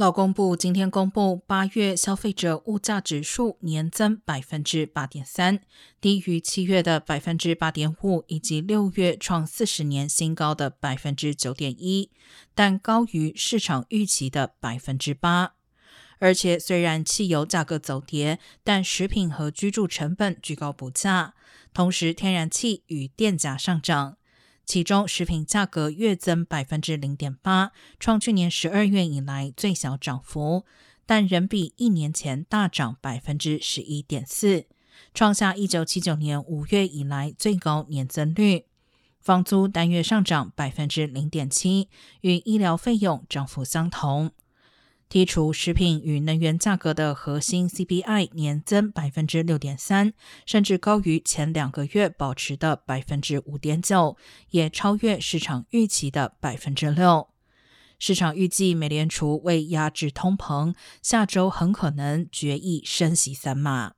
劳工部今天公布八月消费者物价指数年增百分之八点三，低于七月的百分之八点五，以及六月创四十年新高的百分之九点一，但高于市场预期的百分之八。而且虽然汽油价格走跌，但食品和居住成本居高不下，同时天然气与电价上涨。其中，食品价格月增百分之零点八，创去年十二月以来最小涨幅，但仍比一年前大涨百分之十一点四，创下一九七九年五月以来最高年增率。房租单月上涨百分之零点七，与医疗费用涨幅相同。剔除食品与能源价格的核心 CPI 年增百分之六点三，甚至高于前两个月保持的百分之五点九，也超越市场预期的百分之六。市场预计美联储为压制通膨，下周很可能决议升息三码。